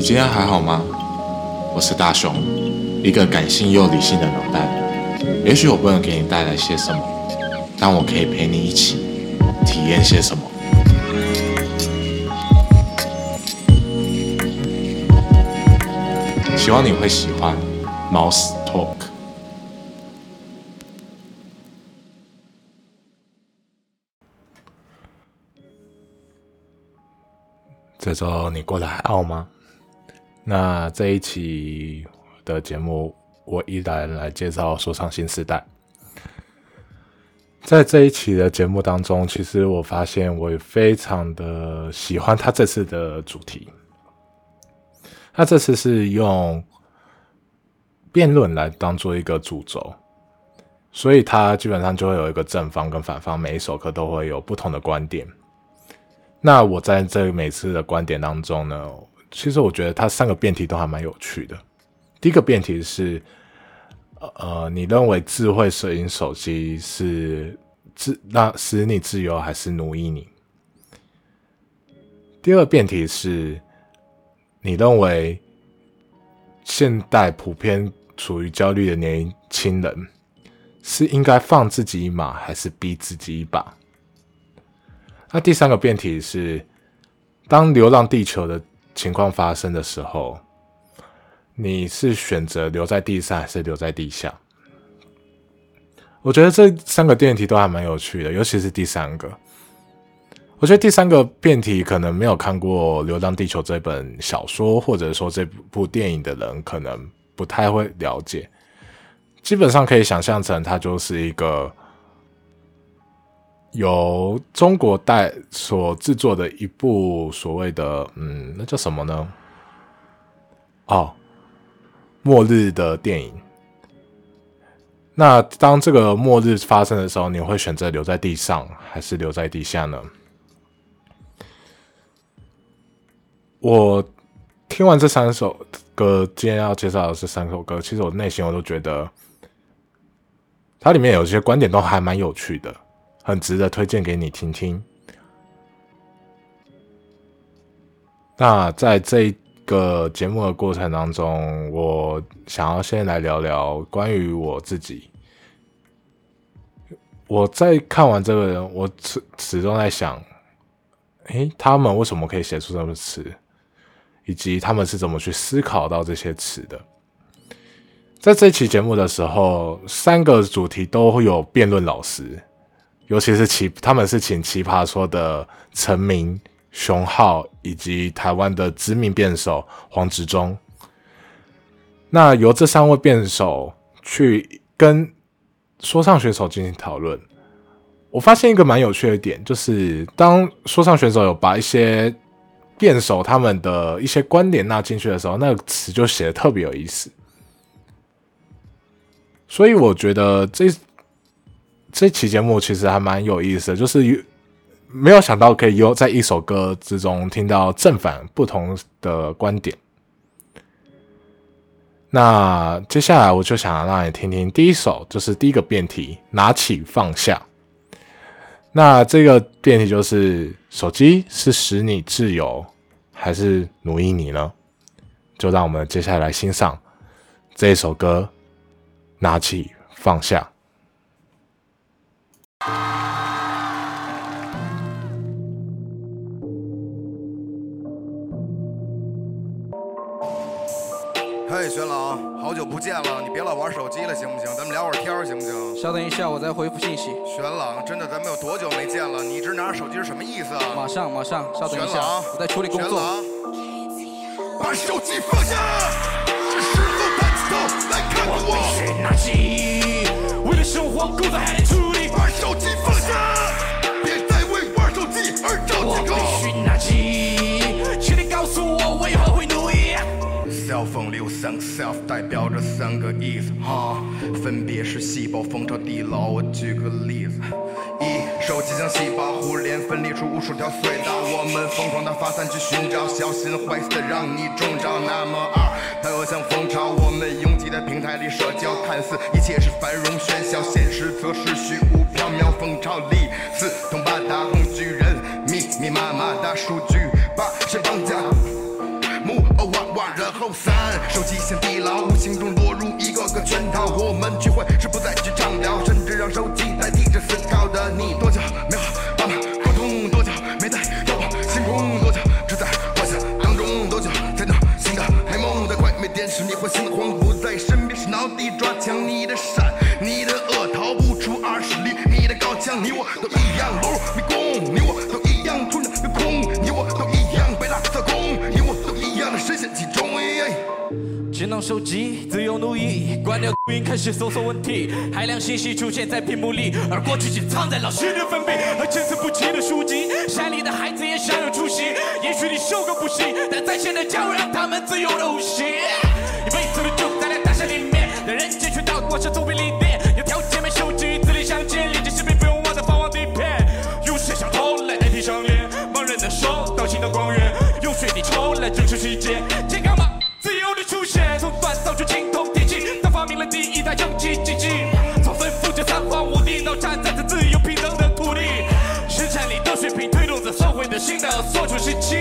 你今天还好吗？我是大雄，一个感性又理性的脑袋。也许我不能给你带来些什么，但我可以陪你一起体验些什么。希望你会喜欢 Mouse Talk。这周你过得还好吗？那这一期的节目，我依然来介绍说唱新时代。在这一期的节目当中，其实我发现我也非常的喜欢他这次的主题。他这次是用辩论来当做一个主轴，所以他基本上就会有一个正方跟反方，每一首歌都会有不同的观点。那我在这每次的观点当中呢，其实我觉得它三个辩题都还蛮有趣的。第一个辩题是，呃，你认为智慧摄影手机是自那使你自由，还是奴役你？第二个辩题是，你认为现代普遍处于焦虑的年轻人是应该放自己一马，还是逼自己一把？那第三个辩题是：当流浪地球的情况发生的时候，你是选择留在地上还是留在地下？我觉得这三个辩题都还蛮有趣的，尤其是第三个。我觉得第三个辩题可能没有看过《流浪地球》这本小说，或者说这部电影的人，可能不太会了解。基本上可以想象成，它就是一个。由中国代所制作的一部所谓的嗯，那叫什么呢？哦，末日的电影。那当这个末日发生的时候，你会选择留在地上还是留在地下呢？我听完这三首歌，今天要介绍的这三首歌，其实我内心我都觉得，它里面有些观点都还蛮有趣的。很值得推荐给你听听。那在这个节目的过程当中，我想要先来聊聊关于我自己。我在看完这个人，我始始终在想：诶，他们为什么可以写出这么词，以及他们是怎么去思考到这些词的？在这期节目的时候，三个主题都有辩论老师。尤其是奇，他们是请奇葩说的陈明、熊浩以及台湾的知名辩手黄执中。那由这三位辩手去跟说唱选手进行讨论。我发现一个蛮有趣的点，就是当说唱选手有把一些辩手他们的一些观点纳进去的时候，那个词就写的特别有意思。所以我觉得这。这期节目其实还蛮有意思的，就是没有想到可以有在一首歌之中听到正反不同的观点。那接下来我就想让你听听第一首，就是第一个辩题：拿起放下。那这个辩题就是：手机是使你自由，还是奴役你呢？就让我们接下来欣赏这首歌：拿起放下。嘿，玄朗，好久不见了，你别老玩手机了，行不行？咱们聊会儿天儿，行不行？稍等一下，我再回复信息。玄朗，真的，咱们有多久没见了？你一直拿着手机是什么意思啊？马上，马上，稍等一下，我在处理工作。玄朗，把手机放下，是时候抬起头来看看我。必须拿起，为了生活工作还得处理。把手机放下，别再为玩手机而找借口。我必须拿起，请你告诉我为何会奴役。cell phone 里有三个 self，代表着三个意思，哈，分别是细胞、蜂巢、地牢。我举个例子，一，手机将细胞，互联分裂出无数条隧道，我们疯狂的发散去寻找，小心坏死的让你中招。那么二，它又像蜂巢，我们拥挤在平台里社交，看似一切是繁荣喧嚣，现实则是虚无鸟蜂巢里四通八达红巨人，密密麻麻大数据把谁绑架？木偶娃娃，然后三手机先地牢，无形中落入一个个圈套。我们聚会是不再去畅聊，甚至让手机代替着思考的你。多久手机自由奴役，关掉录音开始搜索问题，海量信息出现在屏幕里，而过去却藏在老师的粉笔和参差不齐的书籍。山里的孩子也想有出息，也许你受够补习，但在线的教育让他们自由的呼吸。一辈子的住在大山里面，让人间全到过上总比理念，有条件没手机，字里行间，连接视频不用忘的放网底片，用摄像头来代替项链，盲人的手到心的光源，用水滴筹来拯救世界，时期，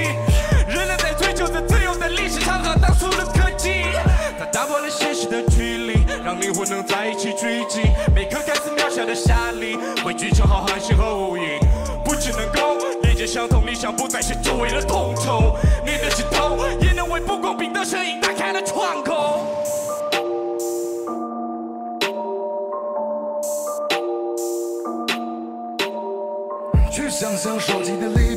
人类在追求着自由的历史长河当初的科技，它打破了现实的距离，让灵魂能在一起聚集，每颗看似渺小的沙粒，汇聚成浩瀚星河无垠，不只能够连接相同理想，不再是周围的统筹，你的指头也能为不公平的声音打开了窗口。去想象手机的利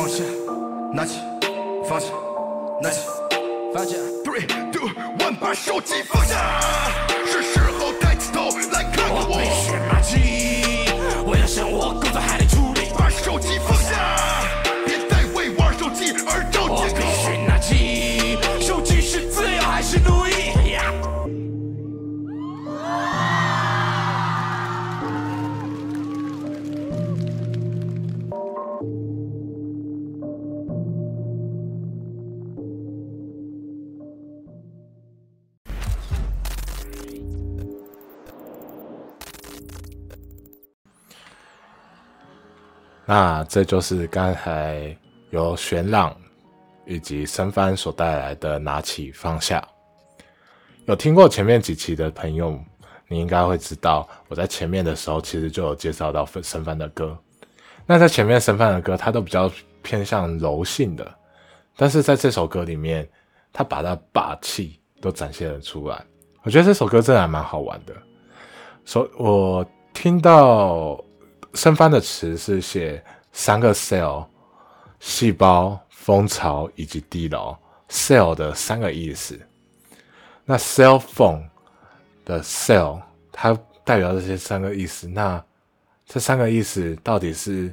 放下，拿起，放下，拿起。放下。Three, two, one，把手机放下，是时候抬起头来看看我。我被学骂鸡，为了生活工作还得处理。把手机放那这就是刚才由玄朗以及申帆所带来的拿起放下。有听过前面几期的朋友，你应该会知道，我在前面的时候其实就有介绍到申帆的歌。那在前面申帆的歌，他都比较偏向柔性的，但是在这首歌里面，他把他霸气都展现了出来。我觉得这首歌真的还蛮好玩的。所我听到申帆的词是写三个 cell，细胞、蜂巢以及地牢 cell 的三个意思。那 cell phone 的 cell 它代表这些三个意思。那这三个意思到底是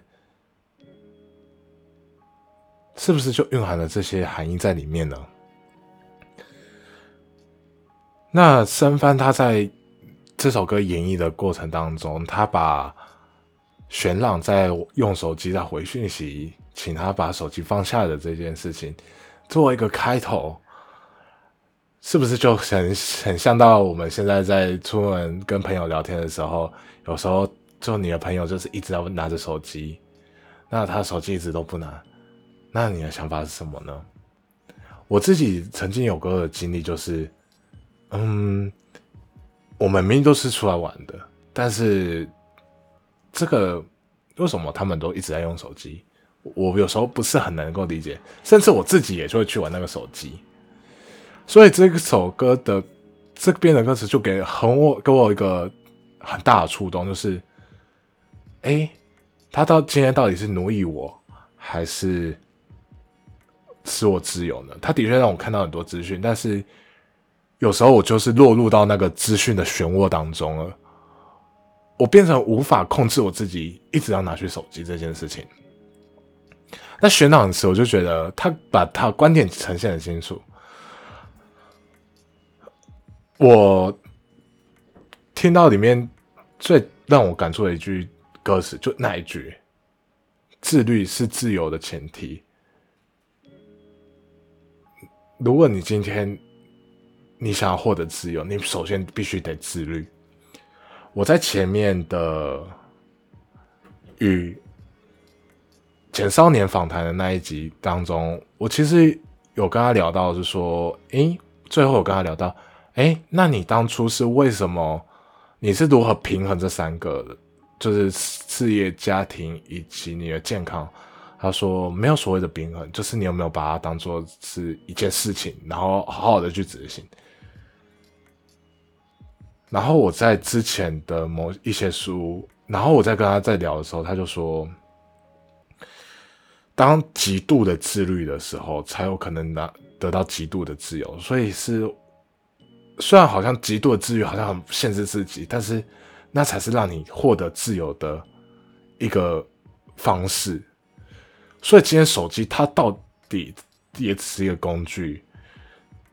是不是就蕴含了这些含义在里面呢？那申帆他在这首歌演绎的过程当中，他把玄朗在用手机在回讯息，请他把手机放下的这件事情，作为一个开头，是不是就很很像到我们现在在出门跟朋友聊天的时候，有时候就你的朋友就是一直要拿着手机，那他手机一直都不拿，那你的想法是什么呢？我自己曾经有过的经历就是，嗯，我们明明都是出来玩的，但是这个为什么他们都一直在用手机？我有时候不是很能够理解，甚至我自己也就会去玩那个手机。所以这首歌的这边的歌词就给很我给我一个很大的触动，就是，哎，他到今天到底是奴役我，还是使我自由呢？他的确让我看到很多资讯，但是有时候我就是落入到那个资讯的漩涡当中了，我变成无法控制我自己，一直要拿去手机这件事情。那玄朗词，我就觉得他把他观点呈现很清楚。我听到里面最让我感触的一句歌词，就那一句：“自律是自由的前提。”如果你今天你想要获得自由，你首先必须得自律。我在前面的与简少年访谈的那一集当中，我其实有跟他聊到，是说，诶，最后我跟他聊到，诶，那你当初是为什么？你是如何平衡这三个的？就是事业、家庭以及你的健康？他说没有所谓的平衡，就是你有没有把它当做是一件事情，然后好好的去执行。然后我在之前的某一些书，然后我在跟他在聊的时候，他就说，当极度的自律的时候，才有可能拿得到极度的自由。所以是，虽然好像极度的自律好像很限制自己，但是那才是让你获得自由的一个方式。所以今天手机它到底也只是一个工具。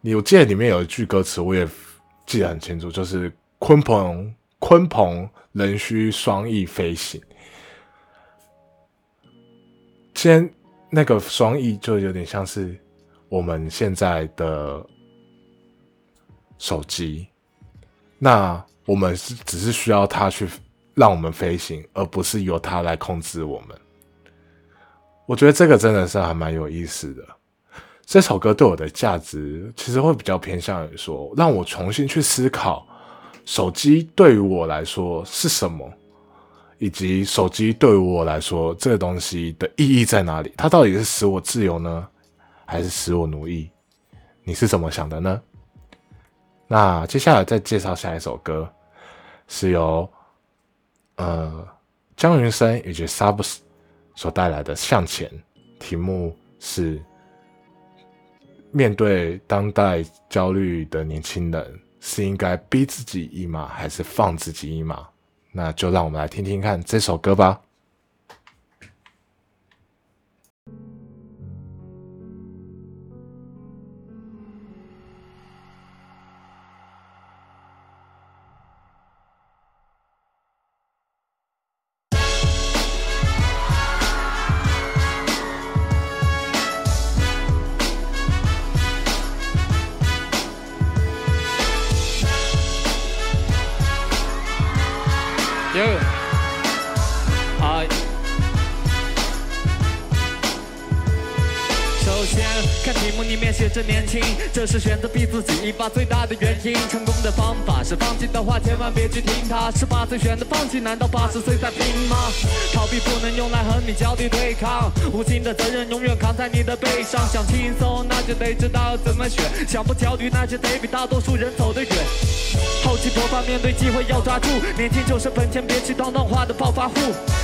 你我记得里面有一句歌词，我也记得很清楚，就是“鲲鹏鲲鹏仍需双翼飞行”。今天那个双翼就有点像是我们现在的手机，那我们是只是需要它去让我们飞行，而不是由它来控制我们。我觉得这个真的是还蛮有意思的。这首歌对我的价值，其实会比较偏向于说，让我重新去思考手机对于我来说是什么，以及手机对于我来说这个东西的意义在哪里？它到底是使我自由呢，还是使我奴役？你是怎么想的呢？那接下来再介绍下一首歌，是由呃江云生以及 Subs。所带来的向前，题目是面对当代焦虑的年轻人，是应该逼自己一马，还是放自己一马？那就让我们来听听看这首歌吧。面写着年轻，这是选择逼自己一把最大的原因。成功的方法是放弃的话，千万别去听他。十八岁选择放弃，难道八十岁再拼吗？逃避不能用来和你焦虑对抗，无尽的责任永远扛在你的背上。想轻松，那就得知道怎么选；想不焦虑，那就得比大多数人走得远。厚积薄发，面对机会要抓住。年轻就是本钱，别去当当花的暴发户。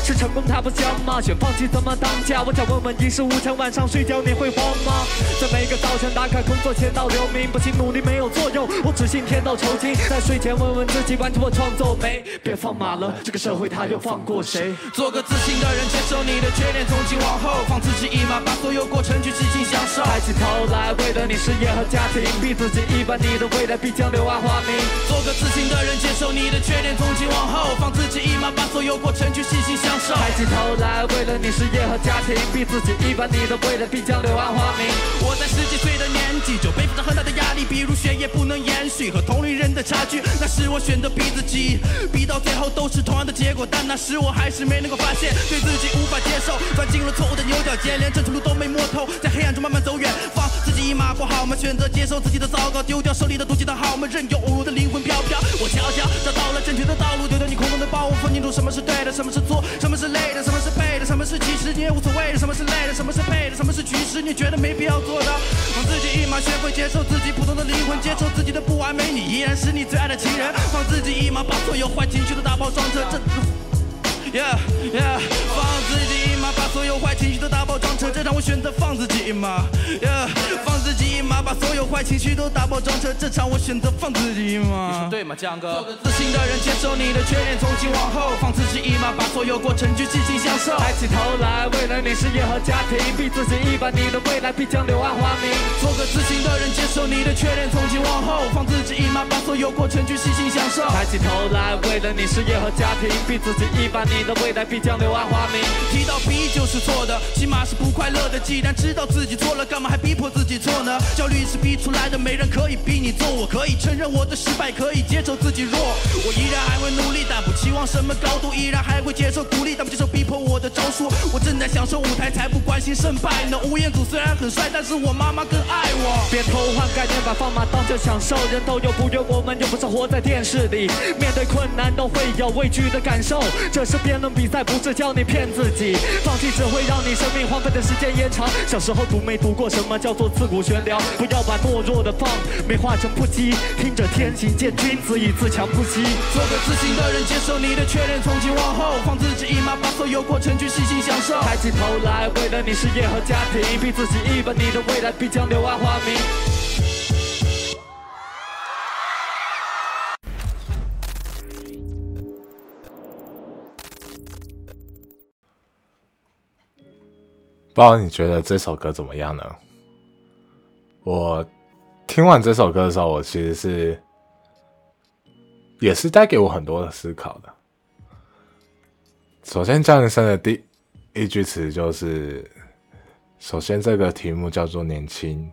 是成功太不香吗？选放弃怎么当家？我想问问一事无成，晚上睡觉你会慌吗？在每个早晨。打开工作签到留名，不信努力没有作用，我只信天道酬勤。在睡前问问自己，完成我创作没？别放马了，这个社会他又放过谁？做个自信的人，接受你的缺点，从今往后放自己一马，把所有过程去尽情享受。抬起头来，为了你事业和家庭，逼自己一把你的未来必将柳暗花明。做个自信的人，接受你的缺点，从今往后放自己一马，把所有过程去尽情享受。抬起头来，为了你事业和家庭，逼自己一把你的未来必将柳暗花明。我在十几岁的年纪。就背负着很大的比如学业不能延续和同龄人的差距。那时我选择逼自己，逼到最后都是同样的结果，但那时我还是没能够发现，对自己无法接受，钻进了错误的牛角尖，连正确路都没摸透，在黑暗中慢慢走远，放自己一马过好吗？选择接受自己的糟糕，丢掉手里的毒气的好吗？任由我的灵魂飘飘，我悄悄找到了正确的道路，丢掉你空洞的包袱，分清楚什么是对的，什么是错，什么是累的，什么是背的，什么是其实你也无所谓的，什么是累的，什么是背的，什么是趋势，你觉得没必要做的，放自己一马。学会接受自己普的灵魂，接受自己的不完美，你依然是你最爱的情人。放自己一马，把所有坏情绪都打包装成这。Yeah yeah，放自己一马，把所有坏情绪都打包装车这，场我选择放自己一马。Yeah，放自己一马，把所有坏情绪都打包装车这场，我选择放自己一马。你说对吗，江哥？做个自信的人，接受你的缺点，从今往后放自己一马，把所有过程去尽情享受。抬起头来，为了你事业和家庭，逼自己一把，你的未来必将柳暗花明。做个自信的人，接受你的缺点，从今往后放自己一马，把所有过程去细心享受。抬起头来，为了你事业和家庭，逼自己一把，你。你的未来必将柳暗花明。提到逼就是错的，起码是不快乐的。既然知道自己错了，干嘛还逼迫自己错呢？焦虑是逼出来的，没人可以逼你做。我可以承认我的失败，可以接受自己弱。我依然还会努力，但不期望什么高度。依然还会接受鼓励，但不接受逼迫我的招数我正在享受舞台，才不关心胜败呢。吴彦祖虽然很帅，但是我妈妈更爱我。别偷换概念，把放马当真享受。人都有不愿，我们又不是活在电视里。面对困难都会有畏惧的感受。这是辩论比赛，不是教你骗自己。放弃只会让你生命荒废的时间延长。小时候读没读过什么叫做自古悬梁？不要把懦弱的放美化成不羁。听着天行健，君子以自强不息。做个自信的人，接受你的确认，从今往后放自己一马，把所有过程去细心享受。抬起头来，为了你事业和家庭，逼自己一把，你的未来必将柳暗花明。不知道你觉得这首歌怎么样呢？我听完这首歌的时候，我其实是也是带给我很多的思考的。首先，张雨生的第一句词就是：“首先，这个题目叫做年轻，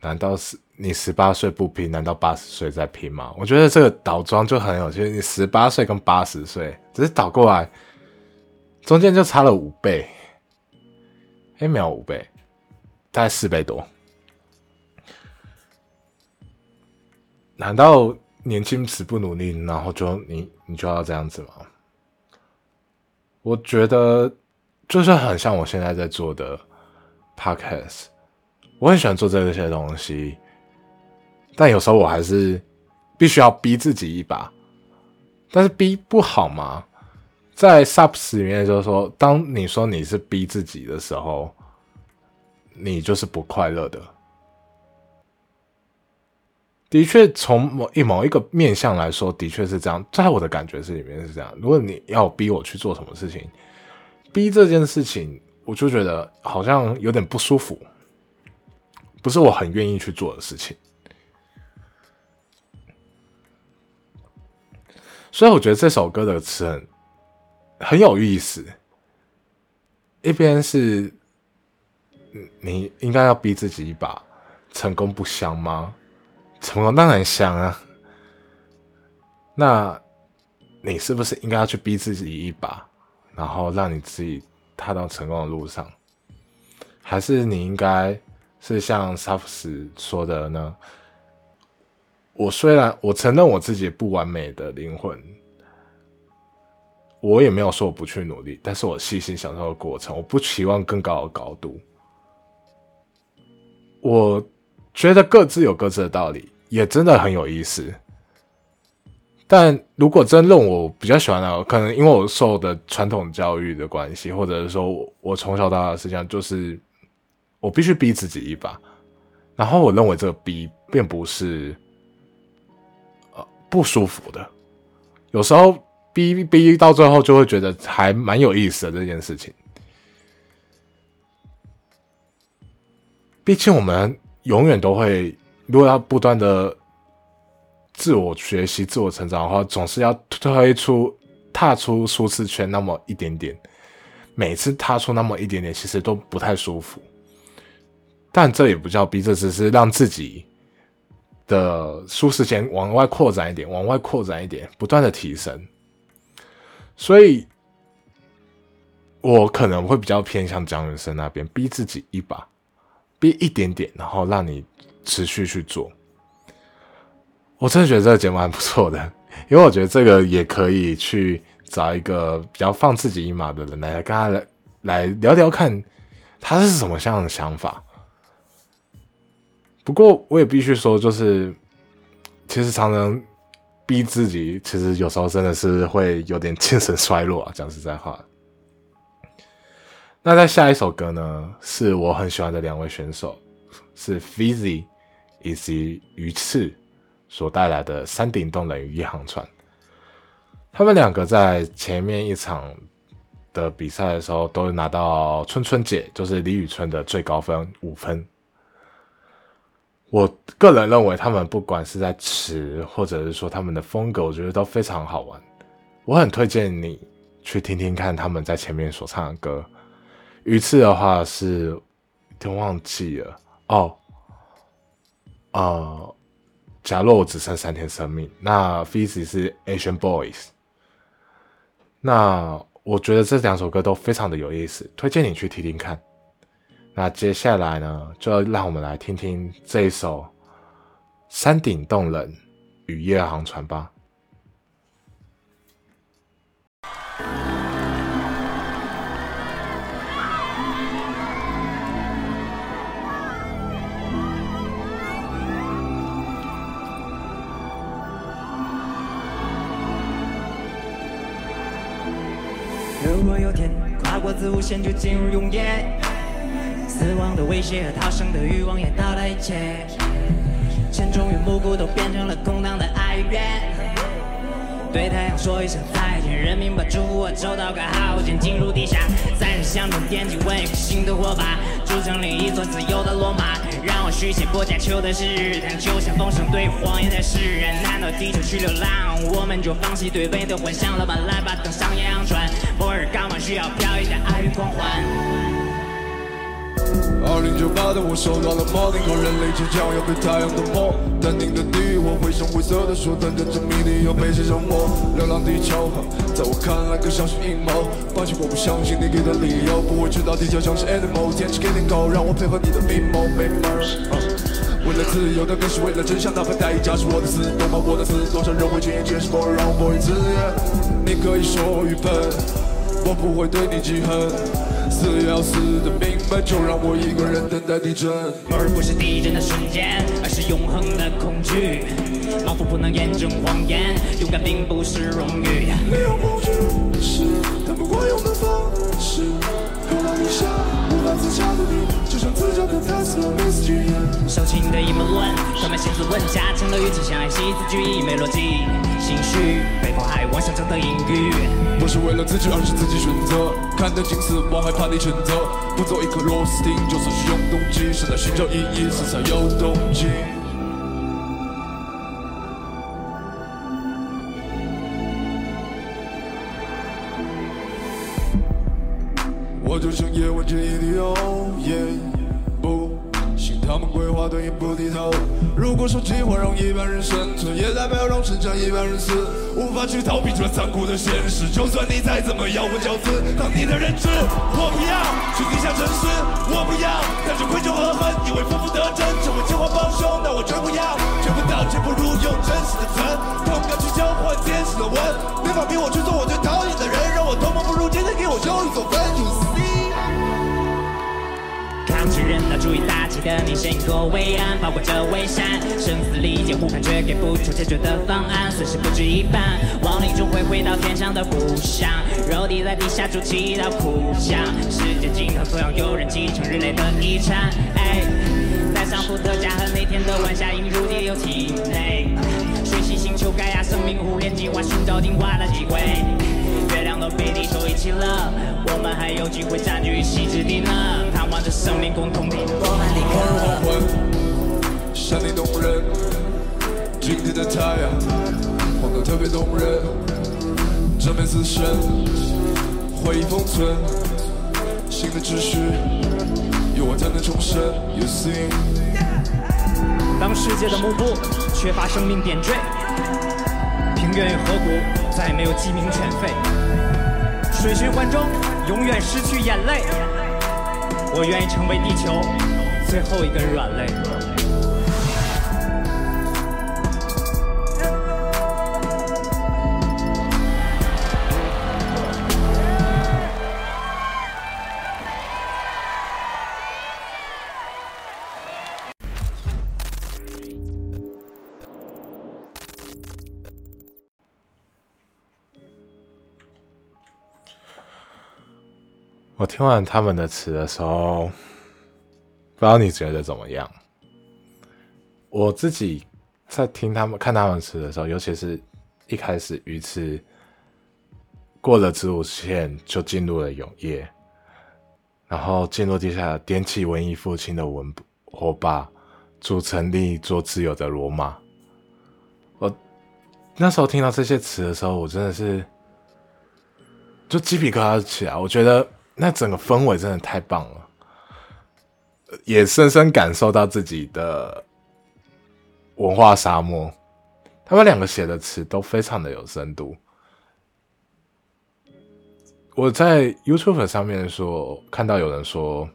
难道是你十八岁不拼，难道八十岁在拼吗？”我觉得这个倒装就很有趣，你十八岁跟八十岁只是倒过来，中间就差了五倍。哎，没有五倍，大概四倍多。难道年轻时不努力，然后就你你就要这样子吗？我觉得就是很像我现在在做的 podcast，我很喜欢做这些东西，但有时候我还是必须要逼自己一把，但是逼不好吗？在 subs 里面就是说，当你说你是逼自己的时候，你就是不快乐的。的确，从某一某一个面向来说，的确是这样。在我的感觉是里面是这样。如果你要逼我去做什么事情，逼这件事情，我就觉得好像有点不舒服，不是我很愿意去做的事情。所以我觉得这首歌的词很很有意思。一边是，你应该要逼自己一把，成功不香吗？成功当然香啊。那你是不是应该要去逼自己一把，然后让你自己踏到成功的路上？还是你应该是像萨福斯说的呢？我虽然我承认我自己不完美的灵魂。我也没有说我不去努力，但是我细心享受的过程，我不期望更高的高度。我觉得各自有各自的道理，也真的很有意思。但如果真论我比较喜欢的，可能因为我受的传统教育的关系，或者是说我从小到大实际上就是我必须逼自己一把，然后我认为这个逼并不是呃不舒服的，有时候。逼逼到最后就会觉得还蛮有意思的这件事情。毕竟我们永远都会，如果要不断的自我学习、自我成长的话，总是要推出、踏出舒适圈那么一点点。每次踏出那么一点点，其实都不太舒服。但这也不叫逼，这只是让自己的舒适圈往外扩展一点，往外扩展一点，不断的提升。所以，我可能会比较偏向蒋永生那边，逼自己一把，逼一点点，然后让你持续去做。我真的觉得这个节目蛮不错的，因为我觉得这个也可以去找一个比较放自己一马的人来跟他来来聊聊看，他是什么样的想法。不过我也必须说，就是其实常常。逼自己，其实有时候真的是会有点精神衰弱啊。讲实在话，那在下一首歌呢，是我很喜欢的两位选手，是 Fizzy 以及鱼翅所带来的《山顶洞人与一航船》。他们两个在前面一场的比赛的时候，都拿到春春姐，就是李宇春的最高分五分。我个人认为，他们不管是在词，或者是说他们的风格，我觉得都非常好玩。我很推荐你去听听看他们在前面所唱的歌。鱼翅的话是，都忘记了哦。呃，假若我只剩三天生命，那 f i z z y 是 Asian Boys。那我觉得这两首歌都非常的有意思，推荐你去听听看。那接下来呢，就让我们来听听这一首《山顶洞人与夜航船》吧。如果有天跨过子午线就进入永夜，死亡的威胁和逃生的欲望也到了一切，沉重与暮鼓都变成了空荡的哀怨。对太阳说一声再见，人民把祝福我走到个好间，进入地下，在人响中点起为新的火把，筑成另一座自由的罗马。让我续写波加丘的诗，但就像风声对谎言的诗人，难道地球去流浪，我们就放弃对美的幻想了吗？来吧，登上洋船，末日刚完需要飘逸的爱与狂欢。二零九八的我收到了 morning call，人类即将要被太阳吞没。淡定的你我绘声绘色的说，等着证明你要被谁折磨。流浪地球，在我看来更像是阴谋。放弃我不相信你给的理由，不会知道地球像是 animal，天是给点狗，让我配合你的密谋，没门儿。为了自由，但更是为了真相，哪怕代价是我的死，懂吗？我的死，多少人会轻易接受，让我不会自愿。你可以说我愚笨，我不会对你记恨。死也要死的明白，就让我一个人等待地震。末日不是地震的瞬间，而是永恒的恐惧。老夫不能验证谎言，勇敢并不是荣誉。没有恐惧是他们惯用的方式，流浪一下无法自洽的你，就像自家的 Tesla Miss 的阴谋论，充满写字论加成了语气，像爱惜字句意没逻辑，情绪被迫害妄想中的隐喻。不是为了自己，而是自己选择。看得清死亡，害怕你选择。不做一颗螺丝钉，就算是永动机，是在寻找意义，色彩有动机。我就像夜晚间一滴油烟，他们规划对也不低头。如果说计划让一般人生存，也代表让剩下一般人死，无法去逃避这残酷的现实。就算你再怎么咬文嚼字，当你的认知，我不要去地下城市，我不要带着愧疚和恨，以为负负得正，成为计划帮凶，但我绝不要，绝不道歉，不如用真实的诚，痛感去交换天使的吻，没法逼我去做我最讨厌的人，让我同盟不如今天给我修一座坟。人道主义大旗的你，先过为安，包裹着围山，生死理解互看，却给不出解决的方案，损失不止一半，亡灵终会回到天上的故乡，肉体在地下筑起一道苦墙，世界尽头总要有人继承人类的遗产。哎，带上伏特加和那天的晚霞映入地球体内，水系星球盖亚生命互联计划，寻找进化的机会。月亮都被地球遗弃了，我们还有机会占据一席之地呢。盼望着生命共同体，我们离黄开。昏，山顶洞人，今天的太阳晃得特别动人，这辈子生回忆封存，新的秩序有我才能重生。You see，当世界的幕布缺乏生命点缀，平原与河谷再也没有鸡鸣犬吠，水循环中永远失去眼泪。我愿意成为地球最后一根软肋。我听完他们的词的时候，不知道你觉得怎么样？我自己在听他们看他们词的时候，尤其是一开始鱼翅过了子午线就进入了永夜，然后进入地下点起文艺复兴的文火把，组成立一座自由的罗马。我那时候听到这些词的时候，我真的是就鸡皮疙瘩起来，我觉得。那整个氛围真的太棒了，也深深感受到自己的文化沙漠。他们两个写的词都非常的有深度。我在 YouTube 上面说看到有人说，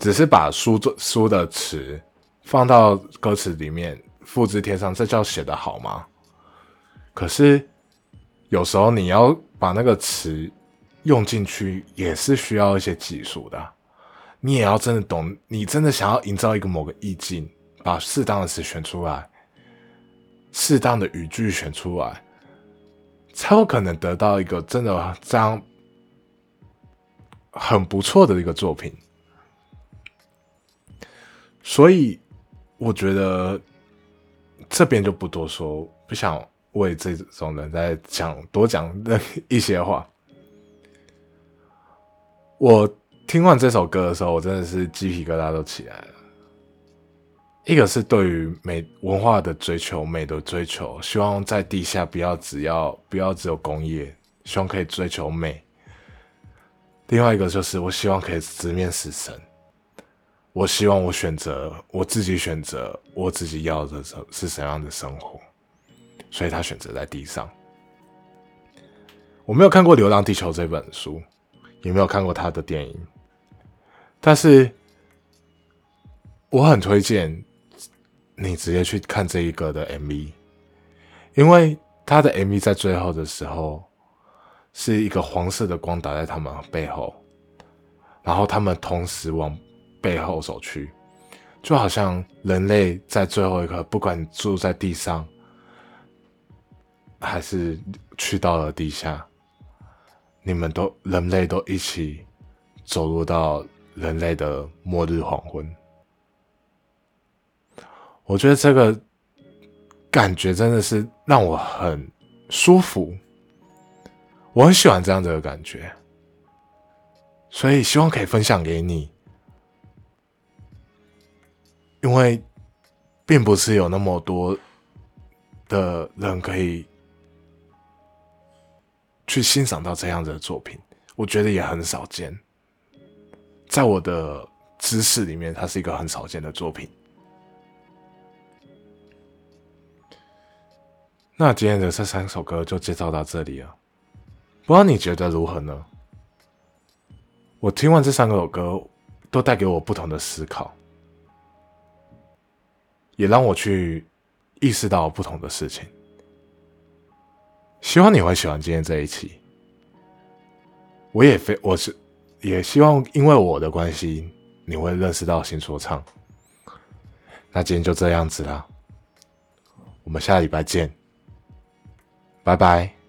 只是把书作书的词放到歌词里面复制贴上，这叫写的好吗？可是有时候你要把那个词用进去，也是需要一些技术的。你也要真的懂，你真的想要营造一个某个意境，把适当的词选出来，适当的语句选出来，才有可能得到一个真的这样很不错的一个作品。所以我觉得这边就不多说，不想为这种人再讲多讲一些话。我。听完这首歌的时候，我真的是鸡皮疙瘩都起来了。一个是对于美文化的追求、美的追求，希望在地下不要只要不要只有工业，希望可以追求美。另外一个就是我希望可以直面死神，我希望我选择我自己选择我自己要的是是什么样的生活，所以他选择在地上。我没有看过《流浪地球》这本书，也没有看过他的电影。但是，我很推荐你直接去看这一个的 MV，因为他的 MV 在最后的时候是一个黄色的光打在他们背后，然后他们同时往背后走去，就好像人类在最后一刻，不管住在地上还是去到了地下，你们都人类都一起走入到。人类的末日黄昏，我觉得这个感觉真的是让我很舒服，我很喜欢这样的感觉，所以希望可以分享给你，因为并不是有那么多的人可以去欣赏到这样子的作品，我觉得也很少见。在我的知识里面，它是一个很少见的作品。那今天的这三首歌就介绍到这里了，不知道你觉得如何呢？我听完这三首歌，都带给我不同的思考，也让我去意识到不同的事情。希望你会喜欢今天这一期，我也非我是。也希望因为我的关系，你会认识到新说唱。那今天就这样子啦，我们下礼拜见，拜拜。